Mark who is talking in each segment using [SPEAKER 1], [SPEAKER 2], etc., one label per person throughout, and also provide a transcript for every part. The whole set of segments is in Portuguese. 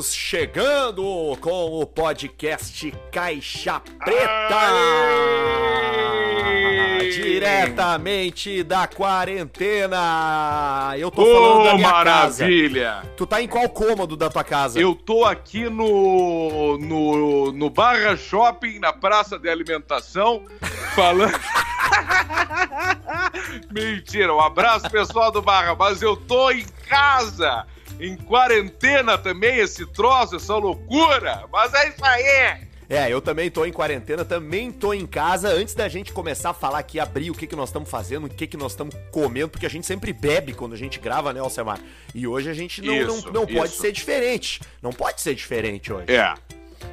[SPEAKER 1] Estamos chegando com o podcast Caixa Preta.
[SPEAKER 2] Aê!
[SPEAKER 1] Diretamente da quarentena. Eu tô
[SPEAKER 2] Ô,
[SPEAKER 1] falando da minha casa.
[SPEAKER 2] maravilha!
[SPEAKER 1] Tu tá em qual cômodo da tua casa?
[SPEAKER 2] Eu tô aqui no, no, no Barra Shopping, na praça de alimentação, falando. Mentira, um abraço pessoal do Barra, mas eu tô em casa, em quarentena também, esse troço, essa loucura. Mas é isso aí!
[SPEAKER 1] É, eu também tô em quarentena, também tô em casa. Antes da gente começar a falar aqui, abrir o que, que nós estamos fazendo, o que, que nós estamos comendo, porque a gente sempre bebe quando a gente grava, né, Alcemar? E hoje a gente não,
[SPEAKER 2] Isso,
[SPEAKER 1] não, não pode ser diferente. Não pode ser diferente hoje.
[SPEAKER 2] É.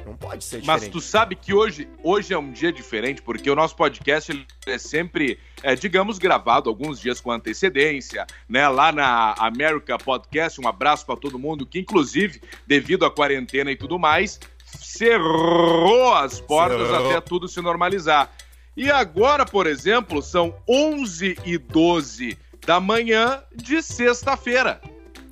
[SPEAKER 1] Não pode ser
[SPEAKER 2] Mas
[SPEAKER 1] diferente.
[SPEAKER 2] tu sabe que hoje, hoje é um dia diferente, porque o nosso podcast ele é sempre, é, digamos, gravado alguns dias com antecedência, né? Lá na America Podcast, um abraço para todo mundo, que inclusive, devido à quarentena e tudo mais, cerrou as portas
[SPEAKER 1] Cerrou.
[SPEAKER 2] até tudo se normalizar. E agora, por exemplo, são 11 e 12 da manhã de sexta-feira.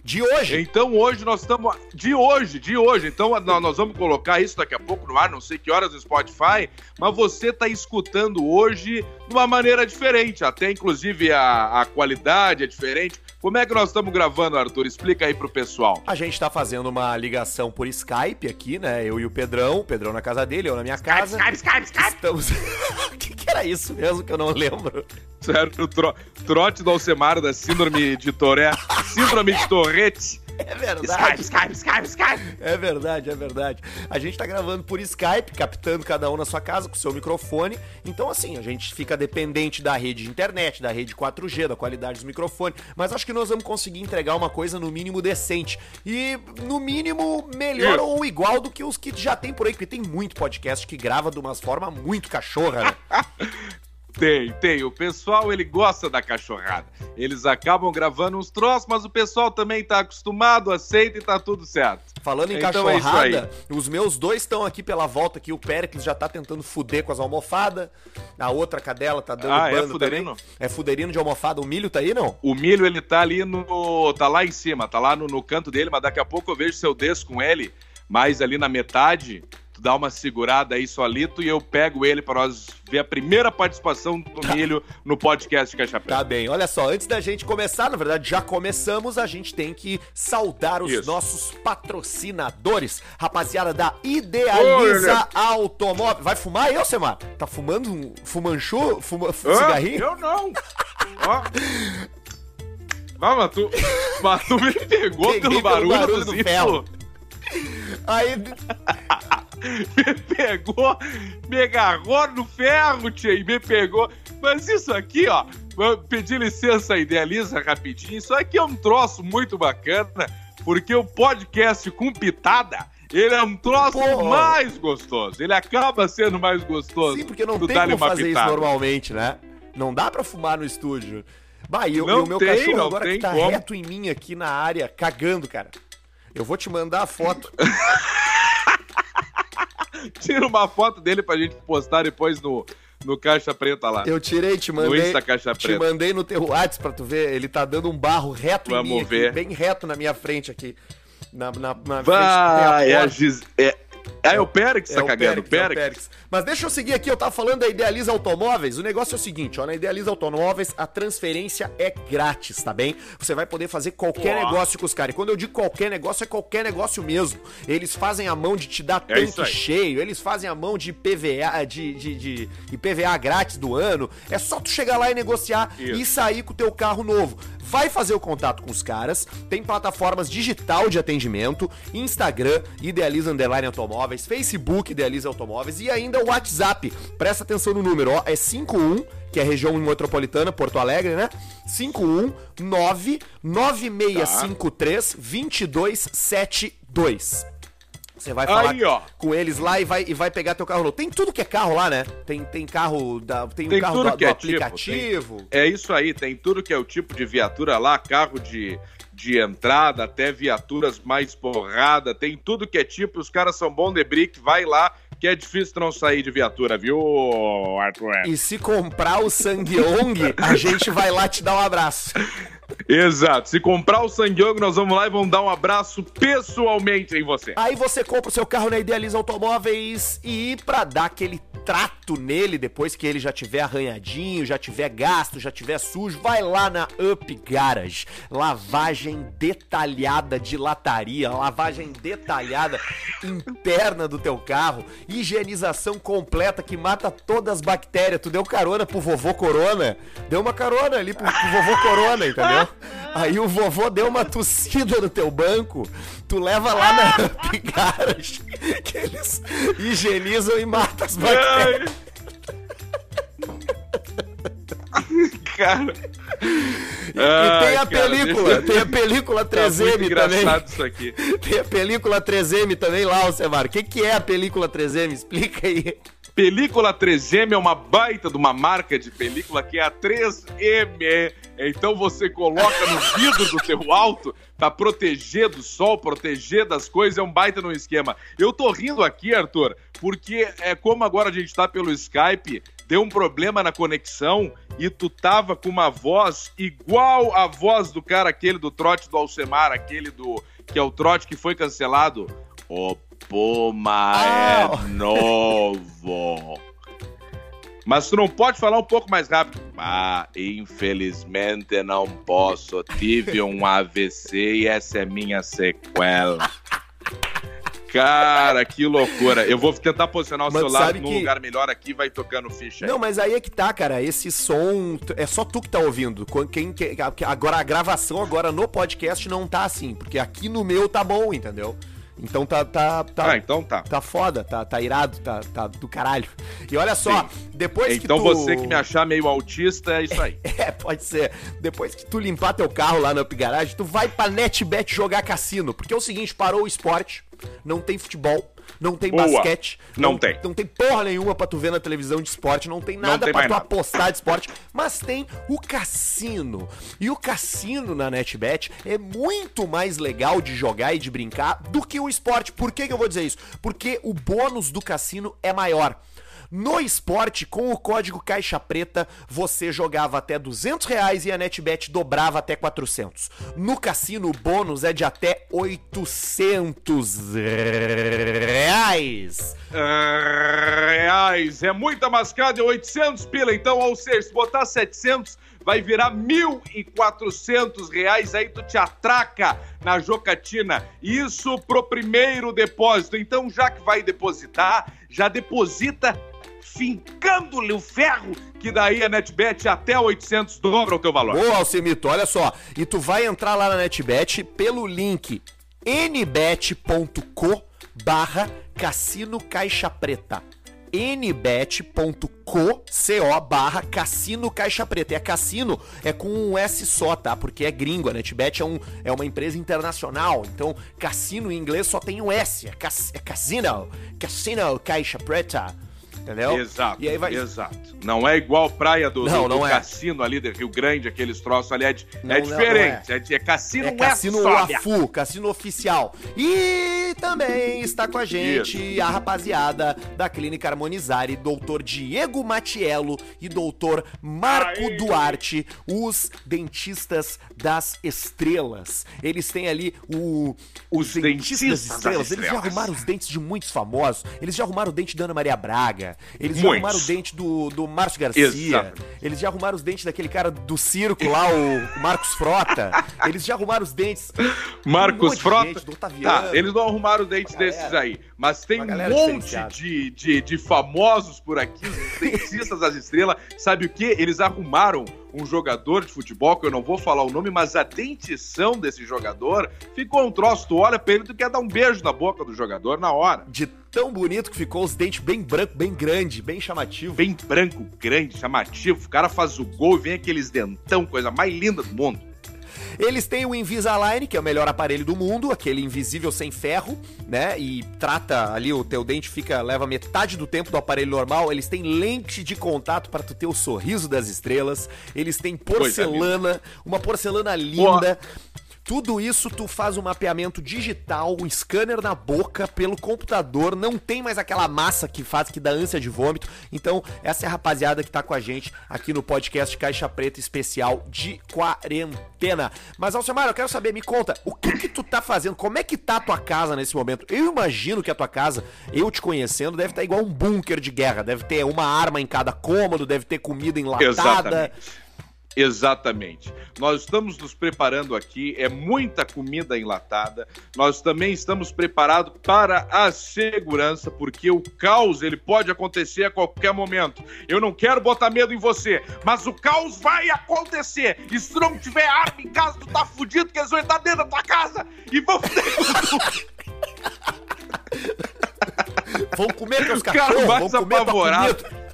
[SPEAKER 1] De hoje.
[SPEAKER 2] Então hoje nós estamos. De hoje, de hoje. Então nó- nós vamos colocar isso daqui a pouco no ar, não sei que horas no Spotify, mas você está escutando hoje de uma maneira diferente. Até inclusive a, a qualidade é diferente. Como é que nós estamos gravando, Arthur? Explica aí pro pessoal.
[SPEAKER 1] A gente tá fazendo uma ligação por Skype aqui, né? Eu e o Pedrão, o Pedrão na casa dele, eu na minha casa. Estamos. O que, que era isso mesmo que eu não lembro?
[SPEAKER 2] Certo? Tro- trote do Alcemar da síndrome de Toré. Síndrome de Torrete.
[SPEAKER 1] É verdade.
[SPEAKER 2] Skype, Skype, Skype.
[SPEAKER 1] É verdade, é verdade. A gente tá gravando por Skype, captando cada um na sua casa com seu microfone. Então, assim, a gente fica dependente da rede de internet, da rede 4G, da qualidade dos microfones. Mas acho que nós vamos conseguir entregar uma coisa no mínimo decente. E, no mínimo, melhor
[SPEAKER 2] Isso.
[SPEAKER 1] ou igual do que os que já tem por aí, porque tem muito podcast que grava de umas formas muito cachorra, né?
[SPEAKER 2] Tem, tem. O pessoal, ele gosta da cachorrada. Eles acabam gravando uns troços, mas o pessoal também tá acostumado, aceita e tá tudo certo.
[SPEAKER 1] Falando em
[SPEAKER 2] Então é
[SPEAKER 1] cachorrada, os meus dois estão aqui pela volta aqui. O Péricles já tá tentando fuder com as almofadas. A outra cadela tá dando
[SPEAKER 2] Ah, é fuderino?
[SPEAKER 1] também. É fuderino de almofada. O milho tá aí, não?
[SPEAKER 2] O milho, ele tá ali no. tá lá em cima, tá lá no, no canto dele, mas daqui a pouco eu vejo se eu desço com ele, mais ali na metade. Tu dá uma segurada aí solito e eu pego ele para nós ver a primeira participação do milho no podcast Caixa Preta.
[SPEAKER 1] Tá bem. Olha só, antes da gente começar, na verdade já começamos, a gente tem que saudar os
[SPEAKER 2] Isso.
[SPEAKER 1] nossos patrocinadores. Rapaziada da Idealiza Automóvel. Vai fumar ô Semar? Tá fumando um fumanchu? Fuma,
[SPEAKER 2] Hã?
[SPEAKER 1] cigarrinho?
[SPEAKER 2] Eu não. Ó. Ah, mas tu, mas tu me pegou
[SPEAKER 1] Peguei
[SPEAKER 2] pelo
[SPEAKER 1] pelo
[SPEAKER 2] barulho,
[SPEAKER 1] barulho
[SPEAKER 2] do
[SPEAKER 1] do
[SPEAKER 2] zíper.
[SPEAKER 1] ferro. Aí,
[SPEAKER 2] me pegou, me agarrou no ferro, tia, e me pegou. Mas isso aqui, ó, vou pedir licença, idealiza rapidinho. Isso aqui é um troço muito bacana, porque o podcast com pitada. Ele é um troço
[SPEAKER 1] Porra.
[SPEAKER 2] mais gostoso. Ele acaba sendo mais gostoso.
[SPEAKER 1] sim, porque não tem como fazer isso
[SPEAKER 2] pitada.
[SPEAKER 1] normalmente, né? Não dá pra fumar no estúdio. Bah, e, eu-
[SPEAKER 2] Não
[SPEAKER 1] e o meu
[SPEAKER 2] tem,
[SPEAKER 1] cachorro agora que tá
[SPEAKER 2] como.
[SPEAKER 1] reto em mim aqui na área, cagando, cara. Eu vou te mandar a foto.
[SPEAKER 2] Tira uma foto dele pra gente postar depois no, no Caixa Preta lá.
[SPEAKER 1] Eu tirei, te
[SPEAKER 2] no
[SPEAKER 1] mandei.
[SPEAKER 2] Insta Caixa
[SPEAKER 1] Te
[SPEAKER 2] Preta.
[SPEAKER 1] mandei no teu WhatsApp pra tu ver. Ele tá dando um barro reto
[SPEAKER 2] Vamos
[SPEAKER 1] em mim, aqui,
[SPEAKER 2] ver.
[SPEAKER 1] bem reto na minha frente aqui. Na, na, na
[SPEAKER 2] Vai,
[SPEAKER 1] frente
[SPEAKER 2] é, a. Gis... é, é o Périx que
[SPEAKER 1] É
[SPEAKER 2] tá
[SPEAKER 1] o
[SPEAKER 2] cagando.
[SPEAKER 1] Périx, é o
[SPEAKER 2] Périx.
[SPEAKER 1] Mas deixa eu seguir aqui, eu tava falando da Idealiza Automóveis. O negócio é o seguinte, ó, na Idealiza Automóveis a transferência é grátis, tá bem? Você vai poder fazer qualquer
[SPEAKER 2] Ó.
[SPEAKER 1] negócio com os caras. E quando eu digo qualquer negócio, é qualquer negócio mesmo. Eles fazem a mão de te dar
[SPEAKER 2] É
[SPEAKER 1] tanque cheio, eles fazem a mão de PVA, de, de, de, IPVA grátis do ano. É só tu chegar lá e negociar
[SPEAKER 2] Isso.
[SPEAKER 1] e sair com o teu carro novo. Vai fazer o contato com os caras, tem plataformas digital de atendimento, Instagram, Idealiza Underline Automóveis, Facebook, Idealiza Automóveis e ainda o WhatsApp. Presta atenção no número, ó, é 51, que é região metropolitana, Porto Alegre, né? 519 9653 2272. Você vai falar
[SPEAKER 2] Aí,
[SPEAKER 1] com eles lá e vai, e vai pegar teu carro novo. Tem tudo que é carro lá, né? Tem, tem carro da, tem,
[SPEAKER 2] Tem
[SPEAKER 1] um carro
[SPEAKER 2] tudo
[SPEAKER 1] do,
[SPEAKER 2] que é tipo,
[SPEAKER 1] aplicativo.
[SPEAKER 2] É isso aí, tem tudo que é o tipo de viatura lá, carro de, de entrada, até viaturas mais porrada, tem tudo que é tipo, os caras são bom de brick, vai lá, que é difícil não sair de viatura, viu, Arthur?
[SPEAKER 1] E se comprar o Sangyong, a gente vai lá te dar um abraço.
[SPEAKER 2] Exato. Se comprar o Sangyong, nós vamos lá e vamos dar um abraço pessoalmente em você.
[SPEAKER 1] Aí você compra o seu carro na Idealiza Automóveis e pra dar aquele trato nele depois que ele já tiver arranhadinho, já tiver gasto, já tiver sujo, vai lá na Up Garage. Lavagem detalhada de lataria, lavagem detalhada interna do teu carro, higienização completa que mata todas as bactérias. Tu deu carona pro vovô Corona? Deu uma carona ali pro, pro vovô Corona, entendeu? Aí o vovô deu uma tossida no teu banco, tu leva lá na Up Garage, que eles higienizam e matam as bactérias.
[SPEAKER 2] Cara.
[SPEAKER 1] E, e tem a película, tem a película 3M
[SPEAKER 2] tá
[SPEAKER 1] também.
[SPEAKER 2] isso aqui.
[SPEAKER 1] Tem a película 3M também lá, Alcemar. O que, que é a película 3M? Explica aí.
[SPEAKER 2] Película 3M é uma baita de uma marca de película que é a 3M. Então você coloca no vidro do teu alto pra proteger do sol, proteger das coisas, é um baita no esquema. Eu tô rindo aqui, Arthur, porque é como agora a gente tá pelo Skype, deu um problema na conexão e tu tava com uma voz igual a voz do cara aquele do trote do Alcemar, aquele do que é o trote que foi cancelado. O Puma
[SPEAKER 1] Ah.
[SPEAKER 2] é novo. Mas tu não pode falar um pouco mais rápido. Ah, infelizmente não posso. Tive um AVC e essa é minha sequela. Cara, que loucura. Eu vou tentar posicionar o
[SPEAKER 1] Mas
[SPEAKER 2] celular num
[SPEAKER 1] que-
[SPEAKER 2] lugar melhor aqui vai tocando ficha aí.
[SPEAKER 1] Não, mas aí é que tá, cara. Esse som. É só tu que tá ouvindo. Quem, quem- agora a gravação agora no podcast não tá assim. Porque aqui no meu tá bom, entendeu? Então tá. tá, tá
[SPEAKER 2] Ah, então tá.
[SPEAKER 1] Tá foda, tá, tá irado, tá, tá do caralho. E olha só, depois que
[SPEAKER 2] Então
[SPEAKER 1] tu...
[SPEAKER 2] você que me achar meio autista, é isso aí.
[SPEAKER 1] É, pode ser. Depois que tu limpar teu carro lá no Up Garage, tu vai pra NetBet jogar cassino. Porque é o seguinte, parou o esporte, não tem futebol, não tem
[SPEAKER 2] Boa.
[SPEAKER 1] basquete.
[SPEAKER 2] Não tem.
[SPEAKER 1] Não tem porra nenhuma pra tu ver na televisão de esporte, não tem nada
[SPEAKER 2] tem
[SPEAKER 1] pra tu
[SPEAKER 2] nada.
[SPEAKER 1] apostar de esporte. Mas tem o cassino. E o cassino na NetBet é muito mais legal de jogar e de brincar do que o esporte. Por que, que eu vou dizer isso? Porque o bônus do cassino é maior. No esporte, com o código Caixa Preta, você jogava até 200 reais e a NetBet dobrava até 400. No cassino, o bônus é de até 800 reais.
[SPEAKER 2] Reais. É muita mascada, é 800 pila. Então, ou seja, se botar 700, vai virar 1.400 reais. Aí tu te atraca na jocatina. Isso pro primeiro depósito. Então, já que vai depositar, já deposita fincando-lhe o ferro, que daí a NetBet até 800 dobra o teu valor.
[SPEAKER 1] Ô, Alcemito, olha só. E tu vai entrar lá na NetBet pelo link nbet.co barra cassino caixa preta nbet.co co barra cassino caixa preta. E a cassino é com um S só, tá? Porque é gringo, a NetBet é, um, é uma empresa internacional. Então, cassino em inglês só tem um S. É, cas, é. Cassino caixa preta. Entendeu?
[SPEAKER 2] Exato,
[SPEAKER 1] aí vai,
[SPEAKER 2] exato. Não é igual praia do,
[SPEAKER 1] Não,
[SPEAKER 2] do,
[SPEAKER 1] não
[SPEAKER 2] do
[SPEAKER 1] é.
[SPEAKER 2] cassino ali de Rio Grande, aqueles troços ali, é,
[SPEAKER 1] Não,
[SPEAKER 2] é
[SPEAKER 1] não,
[SPEAKER 2] diferente. É, é cassino,
[SPEAKER 1] É Cassino
[SPEAKER 2] Westfália.
[SPEAKER 1] Afu, Cassino Oficial. E também está com a gente a rapaziada da Clínica Harmonizare, doutor Diego Matiello e doutor Marco
[SPEAKER 2] Aê.
[SPEAKER 1] Duarte, os dentistas das estrelas. Eles têm ali o,
[SPEAKER 2] Os dentistas das
[SPEAKER 1] estrelas. Eles já arrumaram os dentes de muitos famosos. Eles já arrumaram o dente da Ana Maria Braga. Eles já
[SPEAKER 2] Muitos.
[SPEAKER 1] arrumaram o dente do, do Márcio Garcia.
[SPEAKER 2] Exatamente.
[SPEAKER 1] Eles já arrumaram os dentes daquele cara do circo lá, o, Marcos Frota. Eles já arrumaram os dentes. Um
[SPEAKER 2] Marcos
[SPEAKER 1] de
[SPEAKER 2] Frota.
[SPEAKER 1] gente, do Otaviano.
[SPEAKER 2] Tá, eles não arrumaram os dentes desses aí. Mas tem um monte de, de, de famosos por aqui, os dentistas das estrelas. Sabe o que? Eles arrumaram um jogador de futebol, que eu não vou falar o nome, mas a dentição desse jogador ficou um troço. Tu olha pra ele, tu quer dar um beijo na boca do jogador na hora.
[SPEAKER 1] De tão bonito que ficou os dentes bem branco, bem grande, bem chamativo.
[SPEAKER 2] Bem branco, grande, chamativo. O cara faz o gol e vem aqueles dentão, coisa mais linda do mundo.
[SPEAKER 1] Eles têm o Invisalign, que é o melhor aparelho do mundo, aquele invisível sem ferro, né? E trata ali o teu dente fica leva metade do tempo do aparelho normal. Eles têm lente de contato para tu ter o sorriso das estrelas. Eles têm porcelana, uma porcelana linda. Tudo isso tu faz um mapeamento digital, um scanner na boca, pelo computador, não tem mais aquela massa que faz que dá ânsia de vômito. Então, essa é a rapaziada que tá com a gente aqui no podcast Caixa Preta especial de quarentena. Mas Alcemar, eu quero saber, me conta, o que que tu tá fazendo? Como é que tá a tua casa nesse momento? Eu imagino que a tua casa, eu te conhecendo, deve estar tá igual um bunker de guerra, deve ter uma arma em cada cômodo, deve ter comida enlatada.
[SPEAKER 2] Exatamente. Exatamente. Nós estamos nos preparando aqui, é muita comida enlatada. Nós também estamos preparados para a segurança, porque o caos ele pode acontecer a qualquer momento. Eu não quero botar medo em você, mas o caos vai acontecer. E se tu não tiver arma em casa, tu tá fudido, que eles vão entrar dentro da tua casa e vão
[SPEAKER 1] Vão comer teus cachorros, vão comer
[SPEAKER 2] apavorado.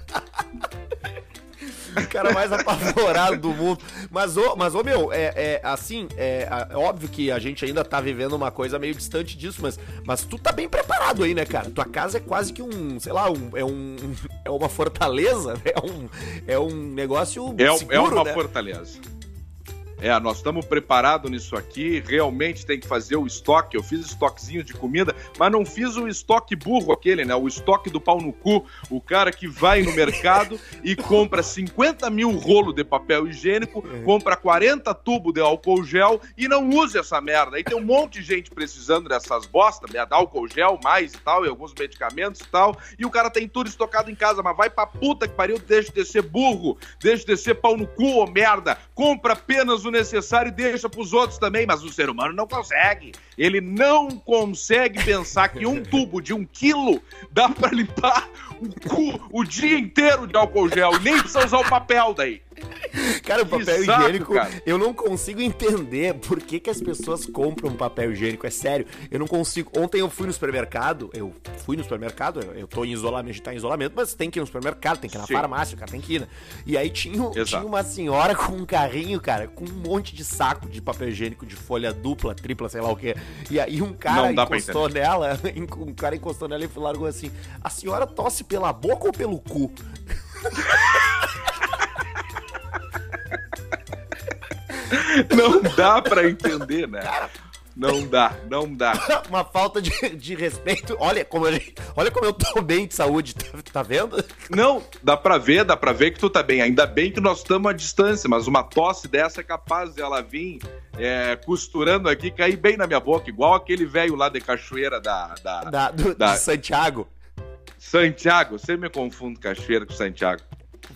[SPEAKER 1] O cara mais apavorado do mundo. Mas, ô, mas, ô meu, é, é assim, é, é, óbvio que a gente ainda tá vivendo uma coisa meio distante disso, mas, mas tu tá bem preparado aí, né, cara? Tua casa é quase que um, sei lá, um, é um. É uma fortaleza, né? é um, é um negócio.
[SPEAKER 2] É,
[SPEAKER 1] seguro,
[SPEAKER 2] é uma
[SPEAKER 1] né?
[SPEAKER 2] fortaleza. É, nós estamos preparados nisso aqui. Realmente tem que fazer o estoque. Eu fiz estoquezinho de comida, mas não fiz o estoque burro aquele, né? O estoque do pau no cu. O cara que vai no mercado e compra 50 mil rolos de papel higiênico, é. compra 40 tubos de álcool gel e não usa essa merda. Aí tem um monte de gente precisando dessas bosta, né? álcool gel mais e tal, e alguns medicamentos e tal. E o cara tem tudo estocado em casa, mas vai pra puta que pariu, deixa de ser burro, deixa de ser pau no cu, ô merda. Compra apenas o necessário e deixa para os outros também, mas o ser humano não consegue. Ele não consegue pensar que um tubo de um quilo dá para limpar o cu o dia inteiro de álcool gel. Nem precisa usar o papel daí.
[SPEAKER 1] Cara, o papel saco, higiênico, cara. eu não consigo entender por que, que as pessoas compram papel higiênico. É sério, eu não consigo. Ontem eu fui no supermercado, eu fui no supermercado, eu tô em isolamento, a gente tá em isolamento, mas tem que ir no supermercado, tem que ir na Sim. farmácia, o cara tem que ir, né? E aí tinha, tinha uma senhora com um carrinho, cara, com um monte de saco de papel higiênico de folha dupla, tripla, sei lá o quê. E aí um cara encostou nela, um cara encostou nela e largou assim: a senhora tosse pela boca ou pelo cu?
[SPEAKER 2] Não dá pra entender, né? Não dá, não dá.
[SPEAKER 1] Uma falta de, de respeito. Olha como, eu, olha como eu tô bem de saúde, tá, tá, vendo?
[SPEAKER 2] Não, dá pra ver, dá pra ver que tu tá bem. Ainda bem que nós estamos à distância, mas uma tosse dessa é capaz de ela vir é, costurando aqui, cair bem na minha boca, igual aquele velho lá de Cachoeira da. Da,
[SPEAKER 1] da, do, da... Santiago.
[SPEAKER 2] Santiago, você me confunde Cachoeira com Santiago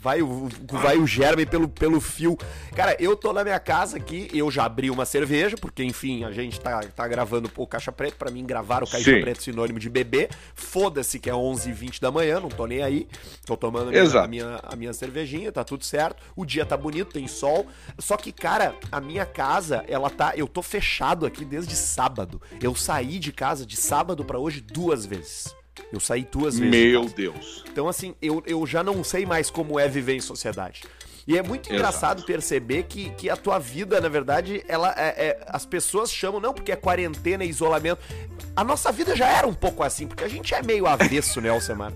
[SPEAKER 1] vai o, vai o germe pelo, pelo fio. Cara, eu tô na minha casa aqui, eu já abri uma cerveja, porque enfim, a gente tá, tá gravando o Caixa Preto, para mim gravar o Caixa Sim. Preto sinônimo de bebê. Foda-se que é 11h20 da manhã, não tô nem aí. Tô tomando a minha, a minha, a minha cervejinha, tá tudo certo. O dia tá bonito, tem sol. Só que, cara, a minha casa, ela tá. Eu tô fechado aqui desde sábado. Eu saí de casa de sábado para hoje duas vezes. Eu saí duas vezes.
[SPEAKER 2] Meu Deus.
[SPEAKER 1] Então, assim, eu, eu já não sei mais como é viver em sociedade. E é muito engraçado Exato. perceber que, que a tua vida, na verdade, ela é, é, as pessoas chamam, não porque é quarentena e isolamento. A nossa vida já era um pouco assim, porque a gente é meio avesso, né, Alcemar?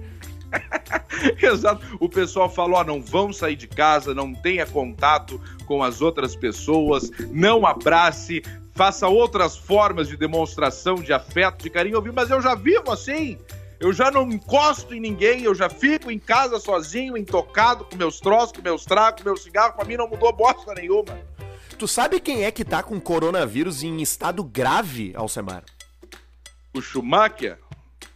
[SPEAKER 2] Exato. O pessoal falou: ó, não vão sair de casa, não tenha contato com as outras pessoas, não abrace, faça outras formas de demonstração de afeto, de carinho. Mas eu já vivo assim eu já não encosto em ninguém, eu já fico em casa sozinho, intocado, com meus troços, com meus tragos, com meu cigarro, pra mim não mudou bosta nenhuma.
[SPEAKER 1] Tu sabe quem é que tá com coronavírus em estado grave, Alcemar?
[SPEAKER 2] O Schumacher?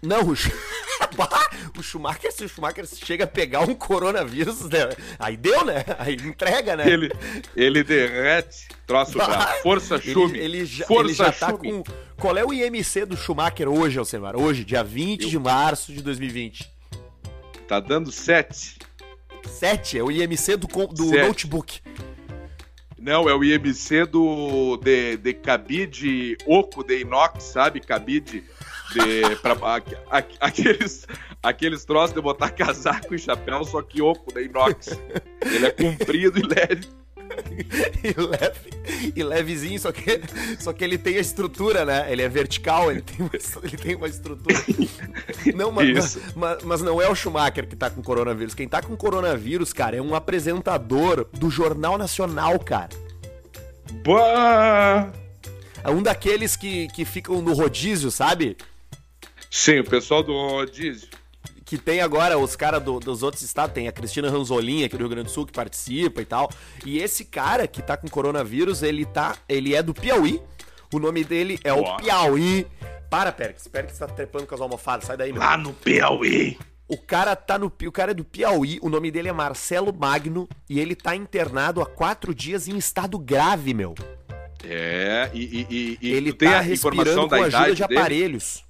[SPEAKER 1] Não, o, o Schumacher, se o Schumacher chega a pegar um coronavírus, né? aí deu, né? Aí entrega, né?
[SPEAKER 2] Ele, ele derrete, troço pra força Schumi.
[SPEAKER 1] Ele, ele, já, força ele já tá com... Qual é o IMC do Schumacher hoje, Alcemar? Hoje, dia 20 Eu... de março de 2020.
[SPEAKER 2] Tá dando 7.
[SPEAKER 1] 7? É o IMC do, do notebook.
[SPEAKER 2] Não, é o IMC do de, de cabide oco de inox, sabe? Cabide de, pra, a, a, aqueles, aqueles troços de botar casaco e chapéu, só que oco da inox. Ele é comprido e leve.
[SPEAKER 1] e leve e levezinho, só que, só que ele tem a estrutura, né? Ele é vertical, ele tem uma, ele tem uma estrutura. Não, mas, mas, mas, não é o Schumacher que tá com coronavírus. Quem tá com coronavírus, cara, é um apresentador do Jornal Nacional, cara.
[SPEAKER 2] Bah!
[SPEAKER 1] um daqueles que, que ficam no rodízio, sabe?
[SPEAKER 2] Sim, o pessoal do rodízio.
[SPEAKER 1] Que tem agora os caras do, dos outros estados, tem a Cristina Ranzolin aqui do Rio Grande do Sul que participa e tal. E esse cara que tá com coronavírus, ele tá. Ele é do Piauí. O nome dele é
[SPEAKER 2] Boa.
[SPEAKER 1] o Piauí. Para, Périx. Périx tá trepando com as almofadas. Sai daí, meu.
[SPEAKER 2] Lá no Piauí.
[SPEAKER 1] O cara tá no o cara é do Piauí, o nome dele é Marcelo Magno e ele tá internado há quatro dias em estado grave, meu.
[SPEAKER 2] É, e, e, e-
[SPEAKER 1] ele tá
[SPEAKER 2] a
[SPEAKER 1] respirando com a ajuda de
[SPEAKER 2] dele?
[SPEAKER 1] aparelhos.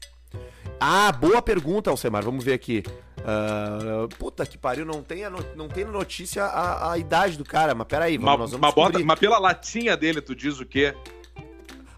[SPEAKER 1] Ah, boa pergunta, Alcemar. Vamos ver aqui. Ah, puta que pariu, não tem, não tem notícia a, a idade do cara, mas peraí, vamos,
[SPEAKER 2] Mas,
[SPEAKER 1] nós vamos
[SPEAKER 2] bota- mas pela latinha dele, tu diz o quê?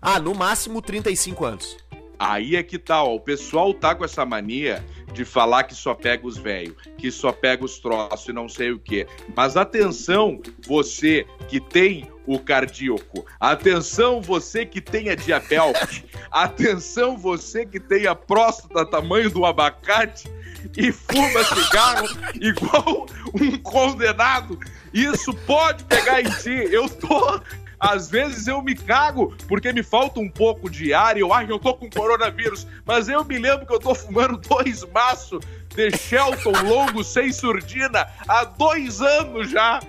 [SPEAKER 1] Ah, no máximo 35 anos.
[SPEAKER 2] Aí é que tá, ó. O pessoal tá com essa mania de falar que só pega os velhos, que só pega os troços e não sei o quê. Mas atenção, você que tem o cardíaco. Atenção, você que tem a diabetes. Atenção, você que tem a próstata tamanho do abacate e fuma cigarro igual um condenado. Isso pode pegar em ti. Eu tô. Às vezes eu me cago porque me falta um pouco de ar e eu acho que eu tô com coronavírus. Mas eu me lembro que eu tô fumando dois maços de Shelton longo sem surdina há dois anos já.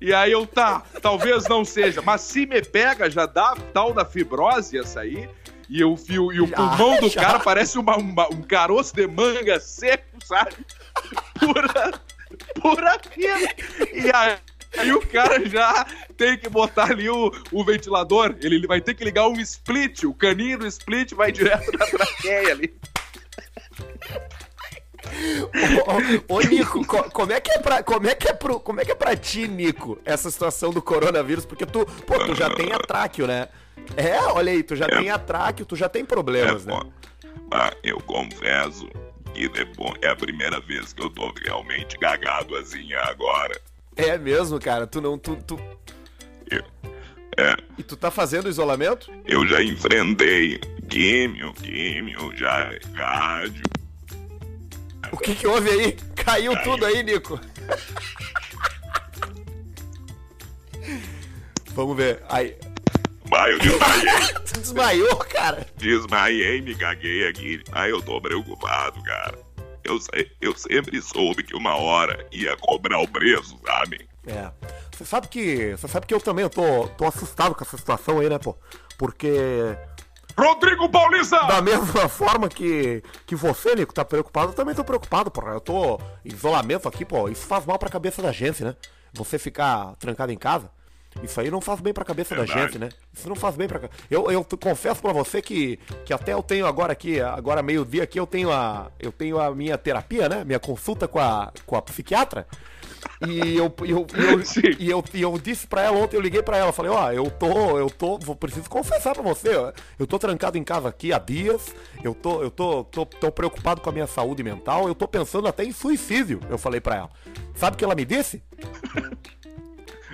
[SPEAKER 2] E aí eu tá, talvez não seja. Mas se me pega, já dá tal da fibrose essa aí. E, eu, fio, e o
[SPEAKER 1] Já,
[SPEAKER 2] pulmão do
[SPEAKER 1] já.
[SPEAKER 2] cara parece uma- uma- um caroço de manga seco, sabe? Pura, pura vida. E aí, aí o cara já tem que botar ali o, o ventilador. Ele vai ter que ligar um split. O caninho do split vai direto na traqueia ali.
[SPEAKER 1] Ô, ô, ô, Nico, co- como é que é pra, como é que é pro, como é que é pra ti, Nico, essa situação do coronavírus? Porque tu, pô, tu já tem atráqueo, né? É, olha aí, tu já tem atráqueo, tu já tem problemas, né?
[SPEAKER 3] É, pô. Mas eu confesso que depois é a primeira vez que eu tô realmente cagado assim agora.
[SPEAKER 1] É mesmo, cara, tu não, tu, tu...
[SPEAKER 3] Eu, é,
[SPEAKER 1] E tu tá fazendo isolamento?
[SPEAKER 3] eu já enfrentei químio, químio, já rádio.
[SPEAKER 1] O que que houve aí? Caiu tudo aí, Nico. Vamos ver. Aí,
[SPEAKER 3] Vai, eu desmaiei,
[SPEAKER 1] tu desmaiou, cara.
[SPEAKER 3] desmaiei, me caguei aqui. Aí eu tô preocupado, cara. Eu, eu sempre soube que uma hora ia cobrar o preço, sabe?
[SPEAKER 1] É. Você sabe que. Você sabe que eu também eu tô, tô assustado com essa situação aí, né, pô? Porque.
[SPEAKER 2] Rodrigo Paulista!
[SPEAKER 1] Da mesma forma que, que você, Nico, tá preocupado, eu também tô preocupado, porra. Eu tô em isolamento aqui, pô. Isso faz mal pra cabeça da gente, né? Você ficar trancado em casa. Isso aí não faz bem pra cabeça da
[SPEAKER 3] Verdade.
[SPEAKER 1] gente, né? Isso não faz bem pra. Eu, eu confesso pra você que, que até eu tenho agora aqui, agora meio-dia aqui, eu tenho a. Eu tenho a minha terapia, né? Minha consulta com a, com a psiquiatra. E eu, eu, eu, e eu, e eu disse pra ela ontem, eu liguei pra ela, falei, ó, eu tô, eu tô, vou preciso confessar pra você, eu tô trancado em casa aqui há dias, eu tô, eu tô, tô, tô preocupado com a minha saúde mental, eu tô pensando até em suicídio, eu falei pra ela. Sabe o que ela me disse?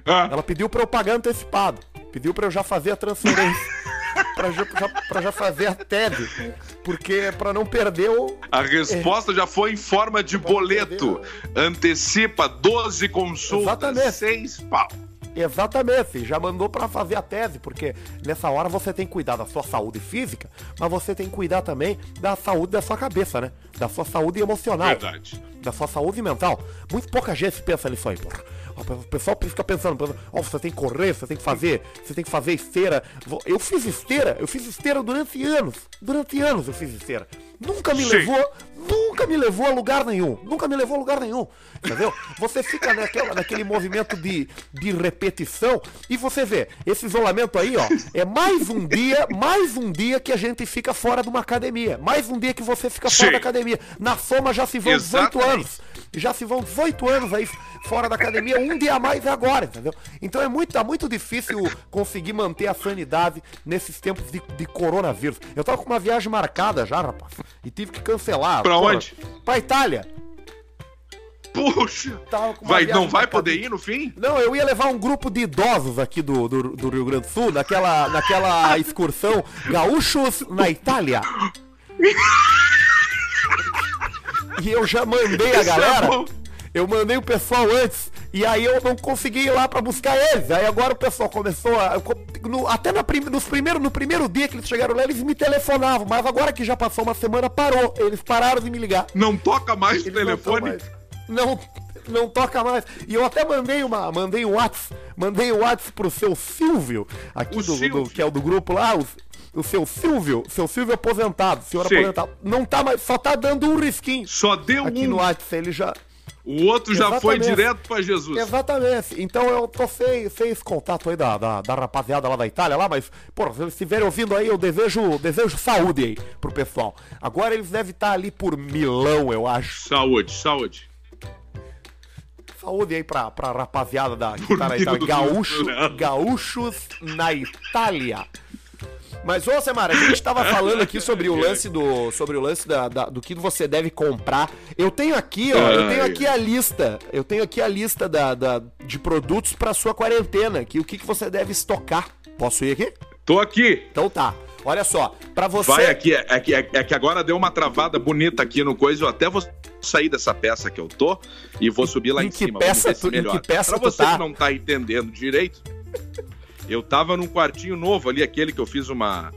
[SPEAKER 2] Ah,
[SPEAKER 1] Ela pediu pra eu pagar antecipado, pediu pra eu já fazer a transferência, pra, já, pra já fazer a TED, porque pra não perder o...
[SPEAKER 2] a resposta já foi em forma de boleto. Antecipa 12 consultas,
[SPEAKER 1] Exatamente.
[SPEAKER 2] 6 pau.
[SPEAKER 1] Exatamente, já mandou pra fazer a tese, porque nessa hora você tem que cuidar da sua saúde física, mas você tem que cuidar também da saúde da sua cabeça, né? Da sua saúde emocional,
[SPEAKER 2] Verdade.
[SPEAKER 1] da sua saúde mental. Muito pouca gente pensa nisso aí, porra. O pessoal fica pensando, ó, você tem que correr, você tem que fazer, você tem que fazer esteira. Eu fiz esteira, eu fiz esteira durante anos. Durante anos eu fiz esteira. Nunca me
[SPEAKER 2] Sim.
[SPEAKER 1] levou, nunca me levou a lugar nenhum. Nunca me levou a lugar nenhum. Entendeu? Você fica naquela, naquele movimento de, de repetição e você vê, esse isolamento aí, ó, é mais um dia, mais um dia que a gente fica fora de uma academia. Mais um dia que você fica fora
[SPEAKER 2] Sim.
[SPEAKER 1] da academia. Na soma já se vão 18
[SPEAKER 2] Exatamente.
[SPEAKER 1] anos. Já se vão 18 anos aí fora da academia, um dia a mais é agora, entendeu? Então é muito, tá muito difícil conseguir manter a sanidade nesses tempos de, de coronavírus. Eu tava com uma viagem marcada já, rapaz, e tive que cancelar.
[SPEAKER 2] Pra
[SPEAKER 1] Porra,
[SPEAKER 2] onde?
[SPEAKER 1] Pra Itália.
[SPEAKER 2] Puxa! Vai, não vai poder ir no fim?
[SPEAKER 1] Não, eu ia levar um grupo de idosos aqui do, do, do Rio Grande do Sul, naquela, naquela excursão Gaúchos na Itália. E eu já mandei a
[SPEAKER 2] é
[SPEAKER 1] galera. Eu mandei o pessoal antes E aí eu não consegui ir lá pra buscar eles. Aí agora o pessoal começou a. no- até na prim- nos primeiro, no primeiro dia que eles chegaram lá, eles me telefonavam. Mas agora que já passou uma semana, parou. Eles pararam de me ligar.
[SPEAKER 2] Não toca mais o
[SPEAKER 1] Eles não tão
[SPEAKER 2] telefone.
[SPEAKER 1] mais- Não, não toca mais. E eu até mandei uma, mandei um WhatsApp, mandei um WhatsApp pro seu Silvio, aqui
[SPEAKER 2] O
[SPEAKER 1] do, do-
[SPEAKER 2] Silvio.
[SPEAKER 1] que é o do grupo lá, o, seu Silvio, seu Silvio aposentado, senhor
[SPEAKER 2] Sim.
[SPEAKER 1] aposentado. Não tá mais, só tá dando um risquinho.
[SPEAKER 2] Só deu
[SPEAKER 1] Aqui
[SPEAKER 2] um.
[SPEAKER 1] no WhatsApp, ele já.
[SPEAKER 2] O outro já foi
[SPEAKER 1] Exatamente.
[SPEAKER 2] direto pra Jesus.
[SPEAKER 1] Exatamente. Então eu tô sem, sem esse contato aí da, da, da rapaziada lá da Itália, lá, mas, pô, se estiverem ouvindo aí, eu desejo, desejo saúde aí pro pessoal. Agora eles devem estar ali por Milão, eu acho.
[SPEAKER 2] Saúde, saúde.
[SPEAKER 1] Saúde aí pra, pra rapaziada da, que tá na Itália. Gaúcho,
[SPEAKER 2] né?
[SPEAKER 1] gaúchos na Itália. Mas, ô, Semara, a gente tava falando aqui sobre o lance do. Sobre o lance da, da- do que você deve comprar. Eu tenho aqui, ó. Eu tenho aqui a lista. Eu tenho aqui a lista da, da- de produtos pra sua quarentena. Que o que, que você deve estocar. Posso ir aqui?
[SPEAKER 2] Tô aqui.
[SPEAKER 1] Então tá. Olha só, pra você.
[SPEAKER 2] Vai aqui. É que, é, é que agora deu uma travada bonita aqui no coisa. Eu até vou sair dessa peça que eu tô e vou subir lá
[SPEAKER 1] Em
[SPEAKER 2] em,
[SPEAKER 1] que
[SPEAKER 2] cima.
[SPEAKER 1] peça
[SPEAKER 2] Vamos ver se
[SPEAKER 1] tu- em que peça
[SPEAKER 2] pra você
[SPEAKER 1] tá?
[SPEAKER 2] que não tá entendendo direito, eu tava num quartinho novo ali, aquele que eu fiz uma,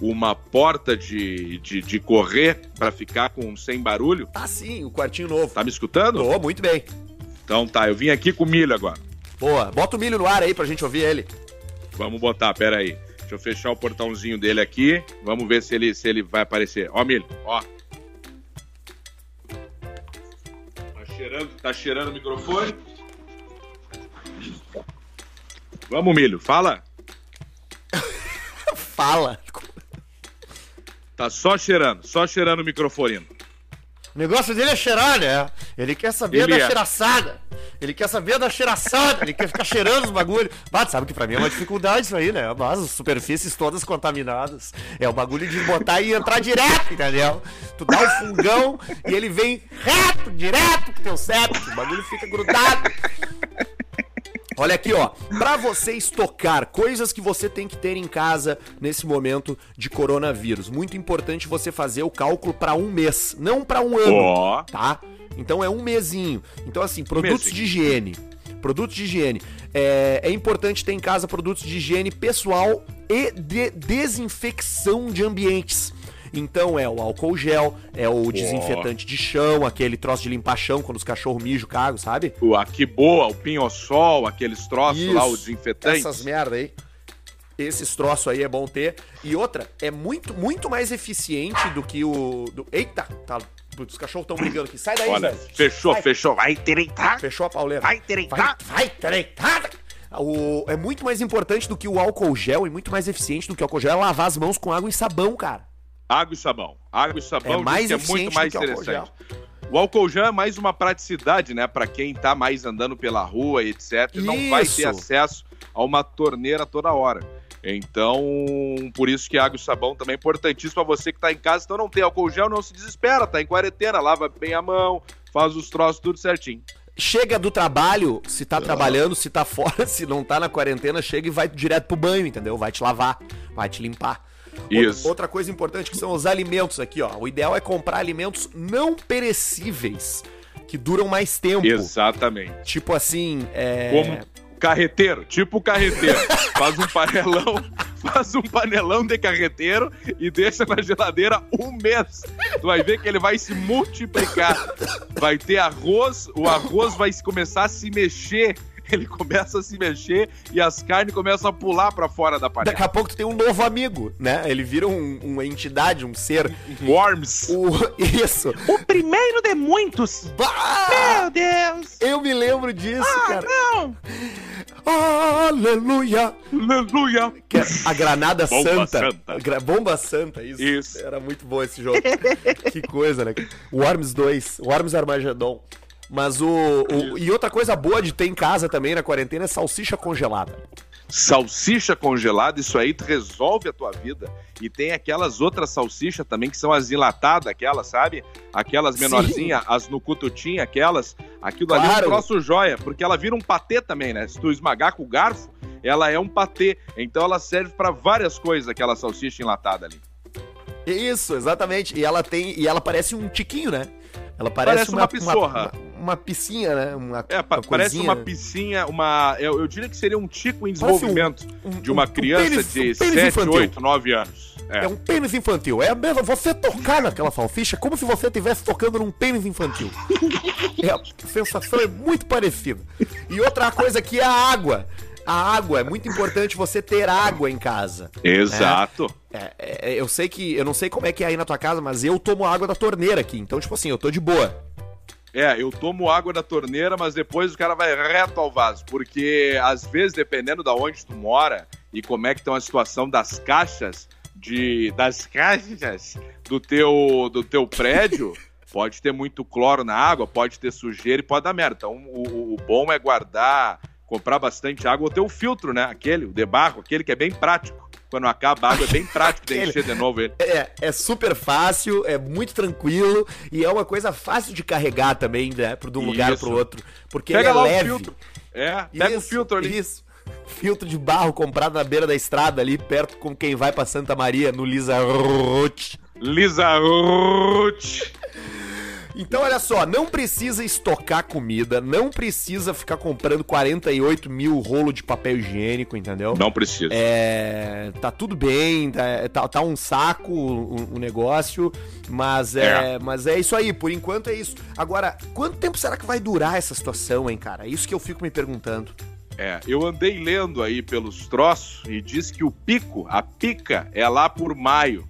[SPEAKER 2] uma porta de, de, de correr pra ficar com sem barulho.
[SPEAKER 1] Ah, sim, o quartinho novo.
[SPEAKER 2] Tá me escutando?
[SPEAKER 1] Tô, muito bem.
[SPEAKER 2] Então tá, eu vim aqui com milho agora.
[SPEAKER 1] Boa. Bota o milho no ar aí pra gente ouvir ele.
[SPEAKER 2] Vamos botar, pera aí. Deixa eu fechar o portãozinho dele aqui. Vamos ver se ele, se ele vai aparecer. Ó, milho, ó. Tá cheirando, tá cheirando o microfone. Vamos, milho, fala.
[SPEAKER 1] Fala.
[SPEAKER 2] Tá só cheirando, só cheirando o microfone.
[SPEAKER 1] O negócio dele é cheirar, né? Ele quer saber
[SPEAKER 2] Ele
[SPEAKER 1] da
[SPEAKER 2] é.
[SPEAKER 1] cheiraçada. Ele quer saber da cheiraçada. Ele quer ficar cheirando os bagulho. Mas sabe que pra mim é uma dificuldade isso aí, né? Mas as superfícies todas contaminadas. É o bagulho de botar e entrar direto, entendeu? Tu dá um fungão e ele vem reto, direto pro teu septo. O bagulho fica grudado. Olha aqui, ó. Pra você estocar coisas que você tem que ter em casa nesse momento de coronavírus. Muito importante você fazer o cálculo pra um mês, não pra um ano
[SPEAKER 2] Ó.
[SPEAKER 1] tá? Então é um mesinho. Então, assim, produtos
[SPEAKER 2] mesinho.
[SPEAKER 1] de higiene. Produtos de higiene. É, é importante ter em casa produtos de higiene pessoal e de desinfecção de ambientes. Então é o álcool gel, é o desinfetante de chão, aquele troço de limpar chão quando os cachorros mijam, cagam, sabe?
[SPEAKER 2] O aqui boa, o pinho-sol, aqueles troços lá, o desinfetante.
[SPEAKER 1] Essas merda aí. Esses troços aí é bom ter. E outra, é muito, muito mais eficiente do que o. do- Eita! Tá, os cachorros estão brigando aqui. Sai daí,
[SPEAKER 2] Olha,
[SPEAKER 1] velho.
[SPEAKER 2] fechou,
[SPEAKER 1] Vai.
[SPEAKER 2] fechou. Vai direitar.
[SPEAKER 1] Fechou a pauleira.
[SPEAKER 2] Vai direitar.
[SPEAKER 1] Vai, vai direitar. O, é muito mais importante do que o álcool gel e muito mais eficiente do que o álcool gel é lavar as mãos com água e sabão, cara.
[SPEAKER 2] Água e sabão. Água e sabão
[SPEAKER 1] É mais
[SPEAKER 2] é muito mais interessante. O álcool gel é mais uma praticidade, né? Pra quem tá mais andando pela rua etc. e Não vai
[SPEAKER 1] Isso.
[SPEAKER 2] ter acesso a uma torneira toda hora. Então, por isso que água e sabão também é importantíssimo pra você que tá em casa. Então não tem álcool gel, não se desespera, tá em quarentena, lava bem a mão, faz os troços tudo certinho.
[SPEAKER 1] Chega do trabalho, se tá trabalhando, se tá fora, se não tá na quarentena, chega e vai direto pro banho, entendeu? Vai te lavar, vai te limpar. Outra-
[SPEAKER 2] Isso.
[SPEAKER 1] Outra coisa importante que são os alimentos aqui, ó. O ideal é comprar alimentos não perecíveis, que duram mais tempo.
[SPEAKER 2] Exatamente.
[SPEAKER 1] Tipo assim, é.
[SPEAKER 2] Como carreteiro, tipo carreteiro. faz um panelão, faz um panelão de carreteiro e deixa na geladeira um mês. Tu vai ver que ele vai se multiplicar. Vai ter arroz, o arroz vai começar a se mexer. Ele começa a se mexer e as carnes começam a pular pra fora da
[SPEAKER 1] Daqui
[SPEAKER 2] panela.
[SPEAKER 1] a pouco tu tem um novo amigo, né? Ele vira um- uma entidade, um ser.
[SPEAKER 2] Worms.
[SPEAKER 1] O... Isso.
[SPEAKER 4] O primeiro de muitos.
[SPEAKER 1] Bah!
[SPEAKER 4] Meu Deus!
[SPEAKER 1] Eu me lembro disso, cara.
[SPEAKER 4] Não!
[SPEAKER 1] Aleluia!
[SPEAKER 2] Aleluia.
[SPEAKER 1] Que é a Granada
[SPEAKER 2] Bomba
[SPEAKER 1] Santa.
[SPEAKER 2] Santa.
[SPEAKER 1] Gra- Bomba Santa, isso.
[SPEAKER 2] Isso.
[SPEAKER 1] Era muito bom esse jogo. que coisa, né? Worms 2, Worms Armageddon. Mas o, o- E outra coisa boa de ter em casa também na quarentena é salsicha congelada.
[SPEAKER 2] Salsicha congelada, isso aí resolve a tua vida. E tem aquelas outras salsichas também que são as enlatadas, aquelas, sabe? Aquelas
[SPEAKER 1] Sim.
[SPEAKER 2] menorzinhas, as no cututinha, aquelas. Aquilo ali é
[SPEAKER 1] Claro.
[SPEAKER 2] um troço joia, porque ela vira um patê também, né? Se tu esmagar com o garfo, ela é um patê. Então ela serve pra várias coisas, aquela salsicha enlatada ali.
[SPEAKER 1] Isso, exatamente. E ela tem. E ela parece um tiquinho, né? Ela parece,
[SPEAKER 2] Parece uma pissorra.
[SPEAKER 1] Uma, uma piscinha, né? Uma,
[SPEAKER 2] É,
[SPEAKER 1] uma
[SPEAKER 2] parece
[SPEAKER 1] coisinha.
[SPEAKER 2] uma piscinha, uma. Eu, eu diria que seria um tico em
[SPEAKER 1] Parece um-
[SPEAKER 2] desenvolvimento
[SPEAKER 1] um-
[SPEAKER 2] de uma
[SPEAKER 1] um-
[SPEAKER 2] criança
[SPEAKER 1] pênis-
[SPEAKER 2] de
[SPEAKER 1] um pênis
[SPEAKER 2] 7,
[SPEAKER 1] infantil.
[SPEAKER 2] 8, 9 anos. É.
[SPEAKER 1] É um pênis infantil. É mesmo você tocar naquela salsicha como se você estivesse tocando num pênis infantil. É, a sensação é muito parecida. E outra coisa que é a água. A água, é muito importante você ter água em casa.
[SPEAKER 2] Exato.
[SPEAKER 1] É, é, eu sei que. Eu não sei como é que é aí na tua casa, mas eu tomo água da torneira aqui. Então, tipo assim, eu tô de boa.
[SPEAKER 2] É, eu tomo água da torneira, mas depois o cara vai reto ao vaso. Porque, às vezes, dependendo da onde tu mora e como é que estão a situação das caixas, de das caixas do teu, do teu prédio, pode ter muito cloro na água, pode ter sujeira e pode dar merda. Então, o, o- o bom é guardar, comprar bastante água, ou ter o filtro, né? Aquele, o de barro, aquele que é bem prático. Quando acaba a água, é bem prático de encher de novo ele.
[SPEAKER 1] É, é super fácil, é muito tranquilo e é uma coisa fácil de carregar também, né? De um lugar pro outro. Porque
[SPEAKER 2] Pega
[SPEAKER 1] ele é
[SPEAKER 2] lá
[SPEAKER 1] leve.
[SPEAKER 2] o filtro. É, pega o
[SPEAKER 1] Isso,
[SPEAKER 2] filtro ali.
[SPEAKER 1] Isso. Filtro de barro comprado na beira da estrada ali, perto com quem vai pra Santa Maria, no Lisa Roth.
[SPEAKER 2] Lisa.
[SPEAKER 1] Então, olha só, não precisa estocar comida, não precisa ficar comprando 48 mil rolo de papel higiênico, entendeu?
[SPEAKER 2] Não precisa.
[SPEAKER 1] É, tá tudo bem, tá, tá- tá um saco o, o negócio, mas é, mas é isso aí, por enquanto é isso. Agora, quanto tempo será que vai durar essa situação, hein, cara? É isso que eu fico me perguntando.
[SPEAKER 2] É, eu andei lendo aí pelos troços e diz que o pico, a pica, é lá por maio.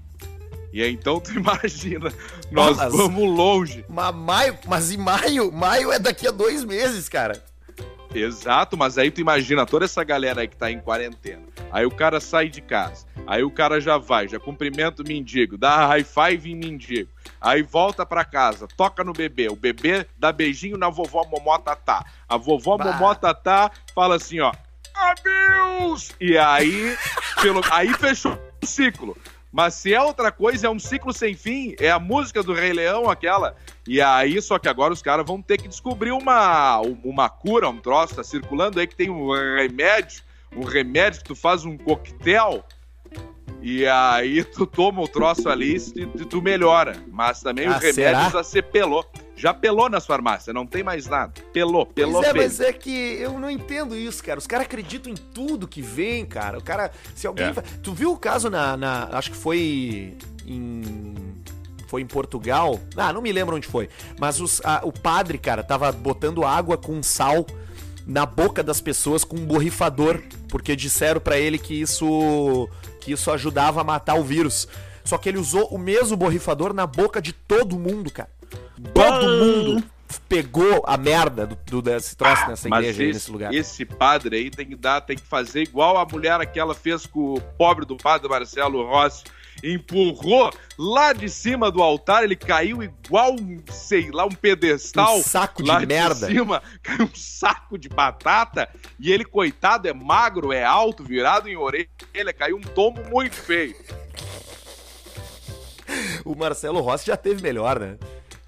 [SPEAKER 2] E aí, então tu imagina, nós
[SPEAKER 1] mas-
[SPEAKER 2] vamos longe.
[SPEAKER 1] Mas maio, mas em maio, maio é daqui a dois meses, cara.
[SPEAKER 2] Exato, mas aí tu imagina toda essa galera aí que tá em quarentena. Aí o cara sai de casa. Aí o cara já vai, já cumprimenta o mendigo, dá high five em mendigo. Aí volta pra casa, toca no bebê. O bebê dá beijinho na vovó Momó Tatá. A vovó
[SPEAKER 1] Bah.
[SPEAKER 2] Momó Tatá fala assim, ó. Adeus! E aí, pelo, aí fechou o ciclo. Mas se é outra coisa, é um ciclo sem fim. É a música do Rei Leão, aquela. E aí, só que agora os caras vão ter que descobrir uma, uma cura, um troço, tá circulando aí que tem um remédio, um remédio que tu faz um coquetel. E aí tu toma o troço ali e tu, melhora. Mas também
[SPEAKER 1] Ah,
[SPEAKER 2] o remédio
[SPEAKER 1] será?
[SPEAKER 2] já se pelou. Já pelou nas farmácias, não tem mais nada. Pelou, pelou
[SPEAKER 1] Pois é, mas é que eu não entendo isso, cara. Os caras acreditam em tudo que vem, cara. O cara, se alguém.
[SPEAKER 2] É.
[SPEAKER 1] Tu viu o caso na, na- Acho que foi em. Foi em Portugal. Ah, não me lembro onde foi. Mas os- a- o padre, cara, tava botando água com sal na boca das pessoas com um borrifador. Porque disseram pra ele que isso. que isso ajudava a matar o vírus. Só que ele usou o mesmo borrifador na boca de todo mundo, cara. Todo mundo pegou a merda do, do- desse troço nessa
[SPEAKER 2] Mas
[SPEAKER 1] igreja aí,
[SPEAKER 2] esse,
[SPEAKER 1] nesse lugar.
[SPEAKER 2] esse padre aí tem que dar, tem que fazer igual a mulher aquela fez com o pobre do padre Marcelo Rossi. Empurrou lá de cima do altar, ele caiu igual um, sei lá, um pedestal.
[SPEAKER 1] Um saco de merda.
[SPEAKER 2] cima, caiu um saco de batata. E ele, coitado, é magro, é alto, virado em orelha, caiu um tombo muito feio.
[SPEAKER 1] O Marcelo Rossi já teve melhor, né?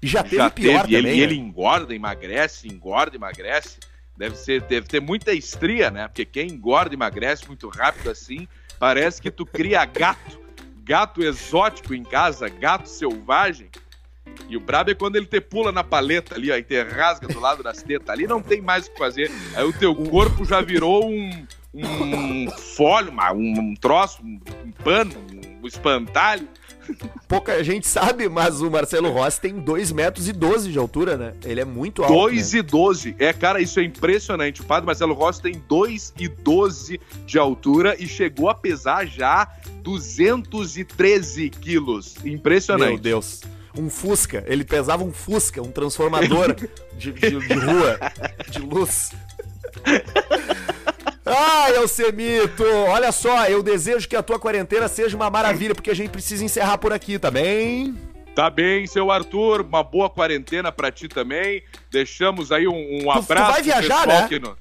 [SPEAKER 1] E já teve
[SPEAKER 2] Já
[SPEAKER 1] pior
[SPEAKER 2] teve, ele,
[SPEAKER 1] também.
[SPEAKER 2] e
[SPEAKER 1] né?
[SPEAKER 2] ele engorda, emagrece, engorda, emagrece. Deve, ser, deve ter muita estria, né? Porque quem engorda, emagrece muito rápido assim, parece que tu cria gato. Gato exótico em casa, gato selvagem. E o brabo é quando ele te pula na paleta ali, ó, e te rasga do lado das tetas ali, não tem mais o que fazer. Aí o teu corpo já virou um, um um, um troço, um, um pano, um espantalho.
[SPEAKER 1] Pouca gente sabe, mas o Marcelo Rossi tem 2 metros e 12 de altura, né? Ele é muito alto.
[SPEAKER 2] 2
[SPEAKER 1] né?
[SPEAKER 2] e 12. É, cara, isso é impressionante. O padre Marcelo Rossi tem 2 e 12 de altura e chegou a pesar já 213 quilos.
[SPEAKER 1] Meu
[SPEAKER 2] Impressionante.
[SPEAKER 1] Deus. Um Fusca. Ele pesava um Fusca, um transformador de, de- de rua, de luz. Ai, Alcemito, olha só, eu desejo que a tua quarentena seja uma maravilha, porque a gente precisa encerrar por aqui, tá bem?
[SPEAKER 2] Tá bem, seu Arthur. Uma boa quarentena pra ti também. Deixamos aí um, um
[SPEAKER 1] tu
[SPEAKER 2] abraço.
[SPEAKER 1] vai
[SPEAKER 2] pro
[SPEAKER 1] viajar, né?
[SPEAKER 2] não-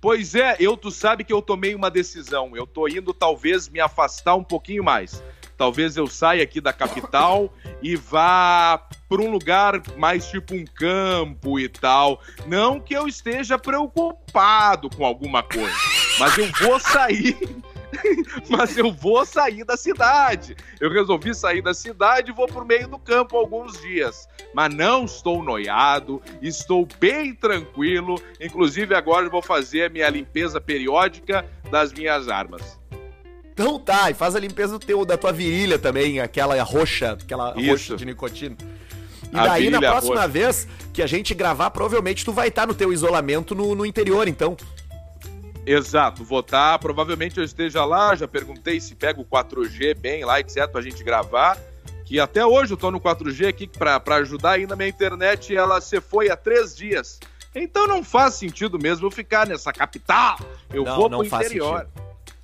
[SPEAKER 2] Pois é, eu tu sabe que eu tomei uma decisão. Eu tô indo talvez me afastar um pouquinho mais. Talvez eu saia aqui da capital e vá para um lugar mais tipo um campo e tal. Não que eu esteja preocupado com alguma coisa, mas eu vou sair. mas eu vou sair da cidade. Eu resolvi sair da cidade e vou pro meio do campo alguns dias. Mas não estou noiado, estou bem tranquilo. Inclusive, agora eu vou fazer a minha limpeza periódica das minhas armas.
[SPEAKER 1] Então tá, e faz a limpeza do teu, da tua virilha também, aquela roxa, aquela
[SPEAKER 2] Isso.
[SPEAKER 1] roxa de nicotina. E
[SPEAKER 2] A
[SPEAKER 1] daí, na próxima
[SPEAKER 2] roxa.
[SPEAKER 1] vez que a gente gravar, provavelmente tu vai estar no teu isolamento no, no interior, então.
[SPEAKER 2] Exato, votar. Provavelmente eu esteja lá. Já perguntei se pega o 4G bem lá, etc., pra gente gravar. Que até hoje eu tô no 4G aqui pra, pra ajudar ainda a minha internet. Ela se foi há três dias. Então não faz sentido mesmo eu ficar nessa capital. Eu
[SPEAKER 1] Não,
[SPEAKER 2] vou pro
[SPEAKER 1] faz
[SPEAKER 2] interior.
[SPEAKER 1] sentido.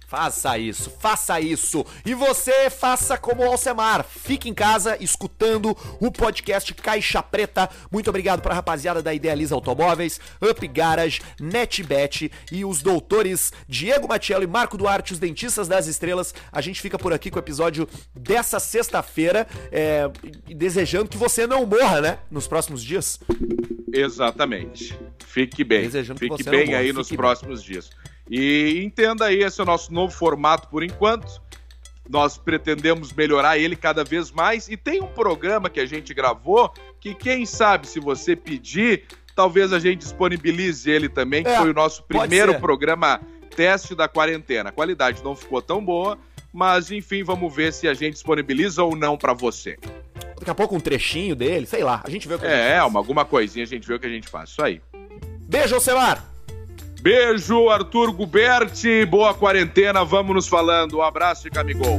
[SPEAKER 1] Faça isso, faça isso. E você faça como o Alcemar. Fique em casa escutando o podcast Caixa Preta. Muito obrigado para a rapaziada da Idealiza Automóveis, Up Garage, NetBet e os doutores Diego Matiello e Marco Duarte, os dentistas das estrelas. A gente fica por aqui com o episódio dessa sexta-feira, é, desejando que você não morra, né? Nos próximos dias.
[SPEAKER 2] Exatamente. Fique bem.
[SPEAKER 1] Desejando que
[SPEAKER 2] Fique bem aí nos
[SPEAKER 1] fique bem.
[SPEAKER 2] próximos dias. E entenda aí, esse é o nosso novo formato por enquanto. Nós pretendemos melhorar ele cada vez mais. E tem um programa que a gente gravou que, quem sabe, se você pedir, talvez a gente disponibilize ele também, que
[SPEAKER 1] É,
[SPEAKER 2] foi o nosso primeiro programa teste da quarentena. A qualidade não ficou tão boa, mas enfim, vamos ver se a gente disponibiliza ou não para você.
[SPEAKER 1] Daqui a pouco um trechinho dele, sei lá. A gente vê o que a gente
[SPEAKER 2] É,
[SPEAKER 1] faz.
[SPEAKER 2] alguma coisinha a gente vê o que a gente faz. Isso aí.
[SPEAKER 1] Beijo, Alcemar!
[SPEAKER 2] Beijo, Arthur Guberti. Boa quarentena. Vamos nos falando. Um abraço de Camigol.